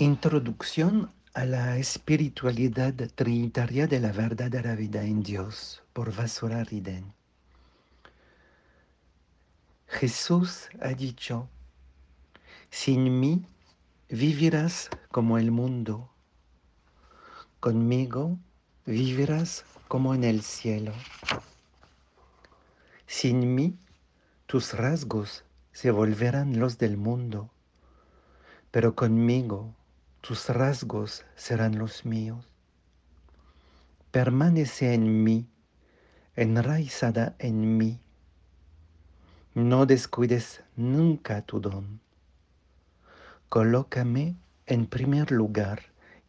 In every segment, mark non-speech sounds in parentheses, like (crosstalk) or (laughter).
Introducción a la espiritualidad trinitaria de la verdadera vida en Dios por Vasura Riden. Jesús ha dicho, sin mí vivirás como el mundo, conmigo vivirás como en el cielo. Sin mí tus rasgos se volverán los del mundo, pero conmigo tus rasgos serán los míos. Permanece en mí, enraizada en mí. No descuides nunca tu don. Colócame en primer lugar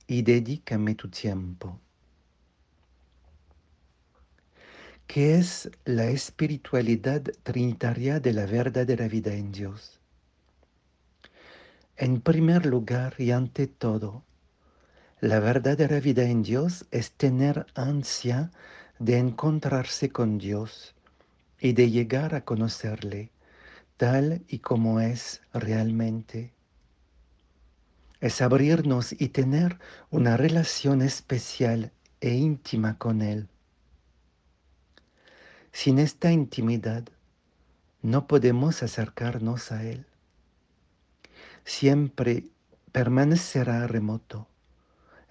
y dedícame tu tiempo. ¿Qué es la espiritualidad trinitaria de la verdadera vida en Dios? En primer lugar y ante todo, la verdadera vida en Dios es tener ansia de encontrarse con Dios y de llegar a conocerle tal y como es realmente. Es abrirnos y tener una relación especial e íntima con Él. Sin esta intimidad no podemos acercarnos a Él siempre permanecerá remoto,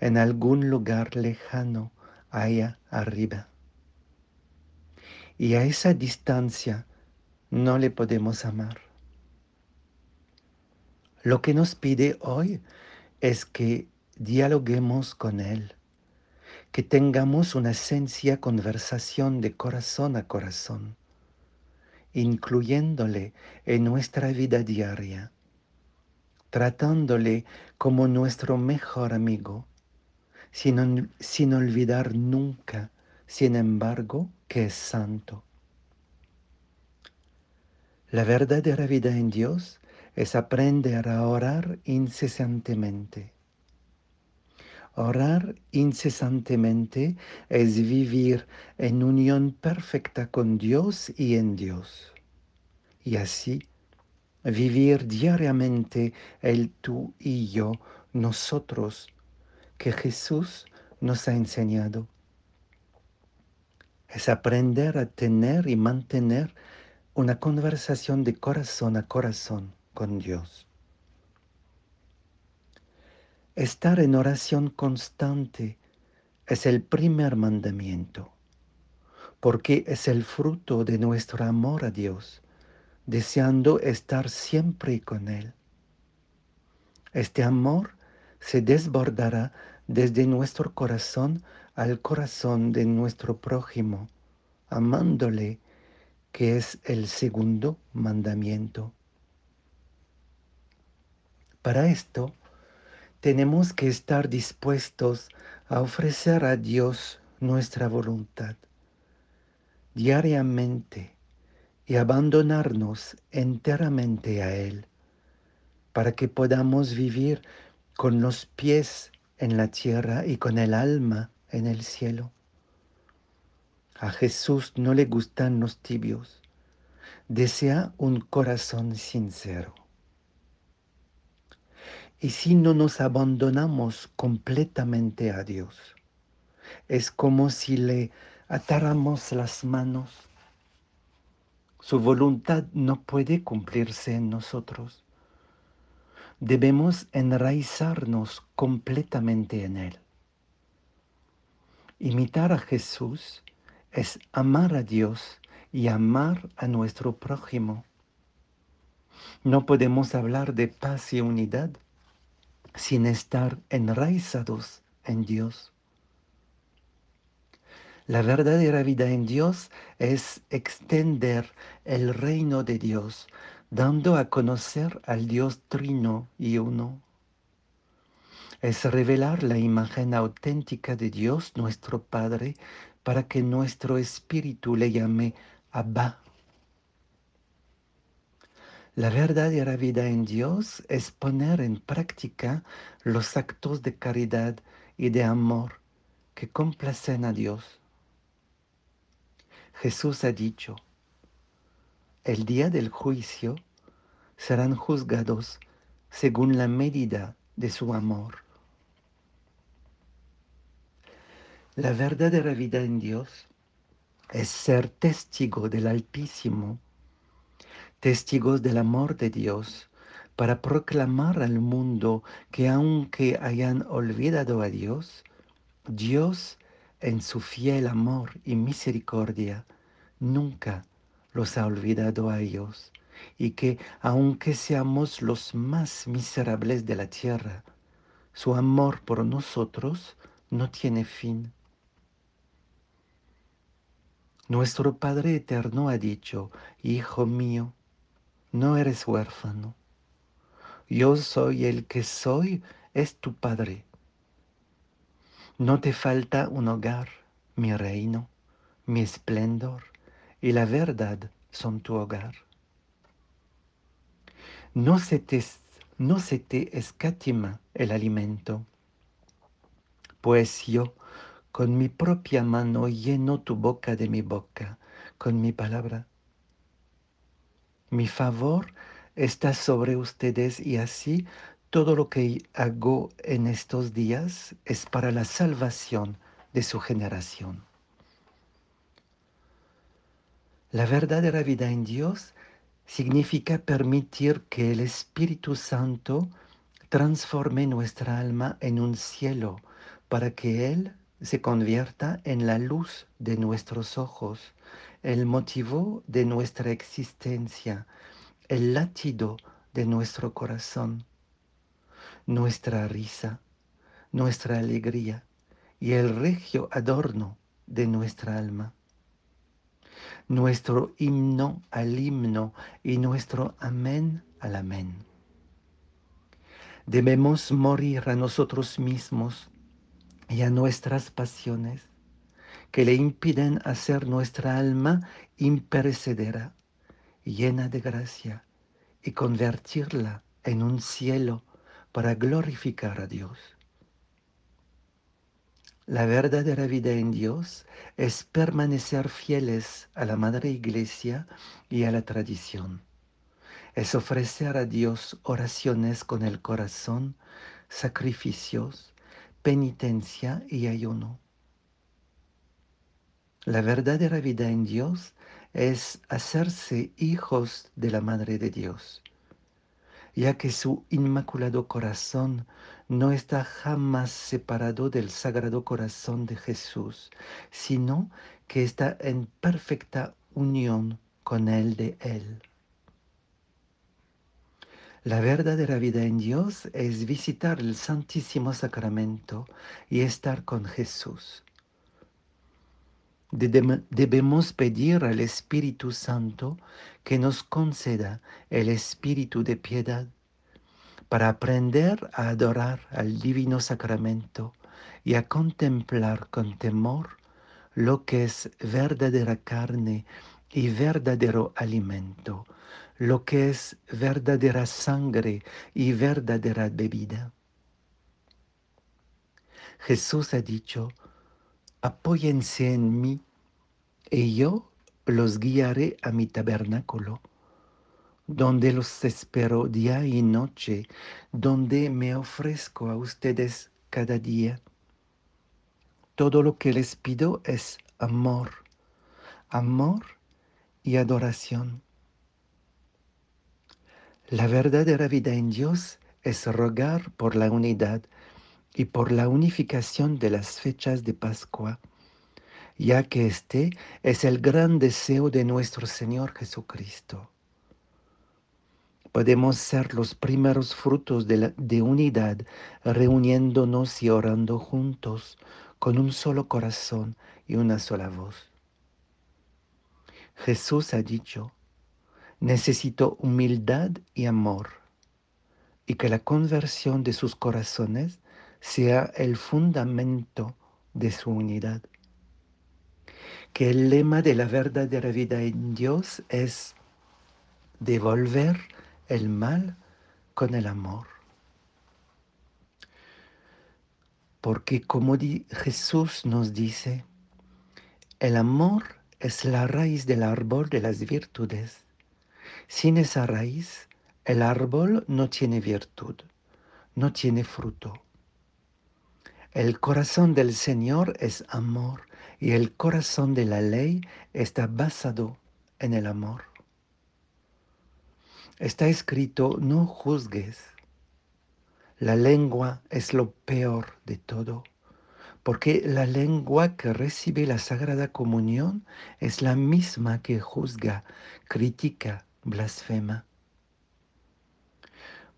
en algún lugar lejano allá arriba. Y a esa distancia no le podemos amar. Lo que nos pide hoy es que dialoguemos con Él, que tengamos una esencia conversación de corazón a corazón, incluyéndole en nuestra vida diaria tratándole como nuestro mejor amigo, sin, olvidar nunca, sin embargo, que es santo. La verdadera vida en Dios es aprender a orar incesantemente. Orar incesantemente es vivir en unión perfecta con Dios y en Dios. Y así vivir diariamente el tú y yo, nosotros, que Jesús nos ha enseñado. Es aprender a tener y mantener una conversación de corazón a corazón con Dios. Estar en oración constante es el primer mandamiento, porque es el fruto de nuestro amor a Dios deseando estar siempre con Él. Este amor se desbordará desde nuestro corazón al corazón de nuestro prójimo, amándole, que es el segundo mandamiento. Para esto, tenemos que estar dispuestos a ofrecer a Dios nuestra voluntad diariamente y abandonarnos enteramente a Él, para que podamos vivir con los pies en la tierra y con el alma en el cielo. A Jesús no le gustan los tibios, desea un corazón sincero. Y si no nos abandonamos completamente a Dios, es como si le atáramos las manos su voluntad no puede cumplirse en nosotros. Debemos enraizarnos completamente en Él. Imitar a Jesús es amar a Dios y amar a nuestro prójimo. No podemos hablar de paz y unidad sin estar enraizados en Dios. La verdadera vida en Dios es extender el reino de Dios, dando a conocer al Dios trino y uno. Es revelar la imagen auténtica de Dios nuestro Padre para que nuestro espíritu le llame Abba. La verdadera vida en Dios es poner en práctica los actos de caridad y de amor que complacen a Dios. Jesús ha dicho, el día del juicio serán juzgados según la medida de su amor. La verdadera vida en Dios es ser testigo del Altísimo, testigos del amor de Dios, para proclamar al mundo que aunque hayan olvidado a Dios, Dios en su fiel amor y misericordia nunca los ha olvidado a ellos y que aunque seamos los más miserables de la tierra, su amor por nosotros no tiene fin. Nuestro Padre Eterno ha dicho, Hijo mío, no eres huérfano. Yo soy el que soy, es tu Padre. No te falta un hogar, mi reino, mi esplendor y la verdad son tu hogar. No se te, no se te escatima el alimento, pues yo con mi propia mano lleno tu boca de mi boca, con mi palabra. Mi favor está sobre ustedes y así todo lo que hago en estos días es para la salvación de su generación. La verdadera vida en Dios significa permitir que el Espíritu Santo transforme nuestra alma en un cielo para que Él se convierta en la luz de nuestros ojos, el motivo de nuestra existencia, el latido de nuestro corazón nuestra risa, nuestra alegría y el regio adorno de nuestra alma. Nuestro himno al himno y nuestro amén al amén. Debemos morir a nosotros mismos y a nuestras pasiones que le impiden hacer nuestra alma imperecedera, llena de gracia, y convertirla en un cielo para glorificar a Dios. La verdadera vida en Dios es permanecer fieles a la Madre Iglesia y a la tradición. Es ofrecer a Dios oraciones con el corazón, sacrificios, penitencia y ayuno. La verdadera vida en Dios es hacerse hijos de la Madre de Dios ya que su inmaculado corazón no está jamás separado del sagrado corazón de Jesús, sino que está en perfecta unión con el de Él. La verdadera vida en Dios es visitar el Santísimo Sacramento y estar con Jesús. Debemos pedir al Espíritu Santo que nos conceda el espíritu de piedad para aprender a adorar al divino sacramento y a contemplar con temor lo que es verdadera carne y verdadero alimento, lo que es verdadera sangre y verdadera bebida. Jesús ha dicho, apóyense en mí y yo los guiaré a mi tabernáculo, donde los espero día y noche, donde me ofrezco a ustedes cada día. Todo lo que les pido es amor, amor y adoración. La verdadera vida en Dios es rogar por la unidad y por la unificación de las fechas de Pascua, ya que este es el gran deseo de nuestro Señor Jesucristo. Podemos ser los primeros frutos de, de unidad reuniéndonos y orando juntos con un solo corazón y una sola voz. Jesús ha dicho, necesito humildad y amor, y que la conversión de sus corazones sea el fundamento de su unidad. Que el lema de la verdadera vida en Dios es devolver el mal con el amor. Porque como Jesús nos dice, el amor es la raíz del árbol de las virtudes. Sin esa raíz, el árbol no tiene virtud no tiene fruto. El corazón del Señor es amor y el corazón de la ley está basado en el amor. Está escrito, no juzgues. La lengua es lo peor de todo, porque la lengua que recibe la Sagrada Comunión es la misma que juzga, critica, blasfema.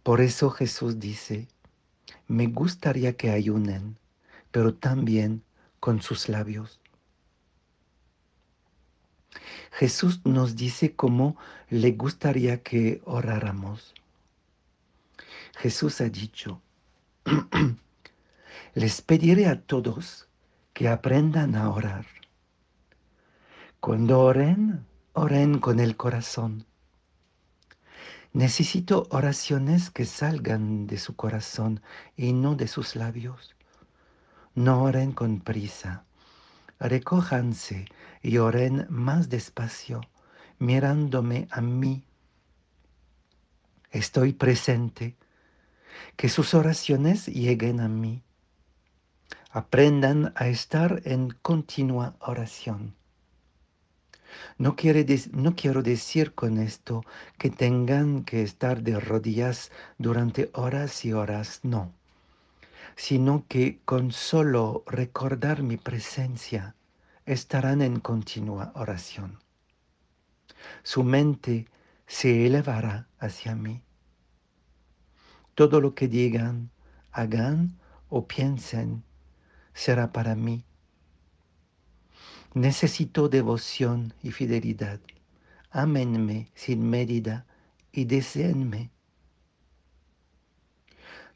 Por eso Jesús dice, me gustaría que ayunen, pero también con sus labios. Jesús nos dice cómo le gustaría que oráramos. Jesús ha dicho, (clears throat) les pediré a todos que aprendan a orar. Cuando oren, oren con el corazón. Necesito oraciones que salgan de su corazón y no de sus labios. No oren con prisa. Recójanse y oren más despacio, mirándome a mí. Estoy presente. Que sus oraciones lleguen a mí. Aprendan a estar en continua oración. No, no, quiero decir con esto que tengan que estar de rodillas durante horas y horas, no sino que con solo recordar mi presencia estarán en continua oración. Su mente se elevará hacia mí. Todo lo que digan, hagan o piensen será para mí. Necesito devoción y fidelidad. Ámenme sin medida y deseenme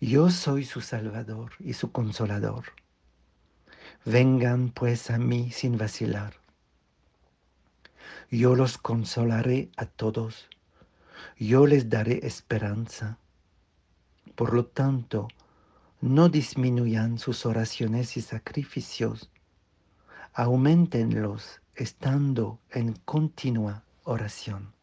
yo soy su Salvador y su Consolador. Vengan pues a mí sin vacilar. Yo los consolaré a todos. Yo les daré esperanza. Por lo tanto, no disminuyan sus oraciones y sacrificios. Aumentenlos estando en continua oración.